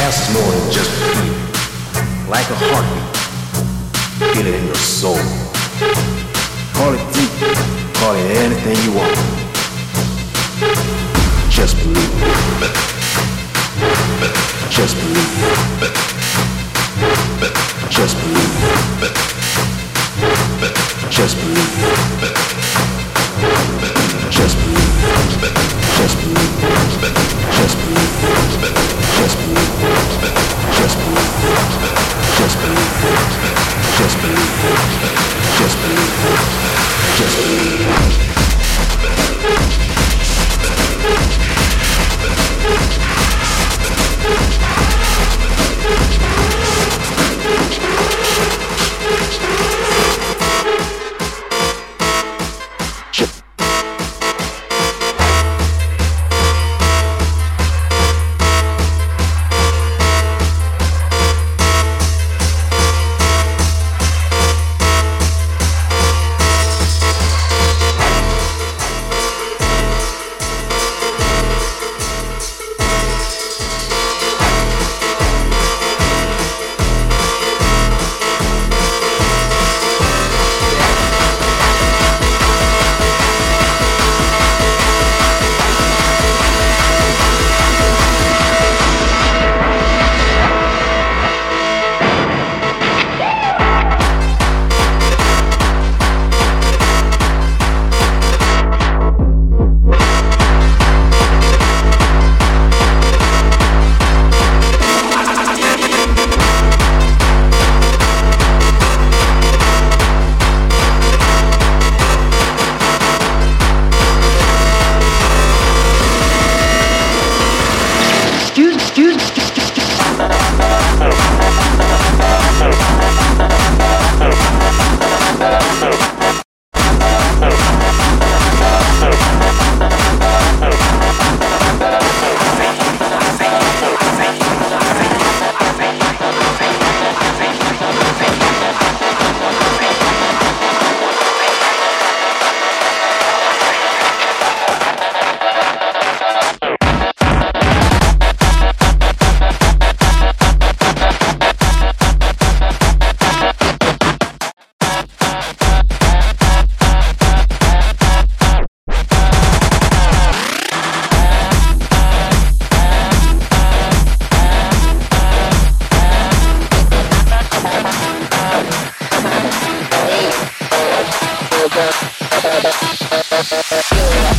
Is more than just feeling, like a heartbeat. Feel it in your soul. Call it deep, call it anything you want. Just believe. Just believe. Just believe. Just believe. Just believe. Just believe. Just believe. Yeah.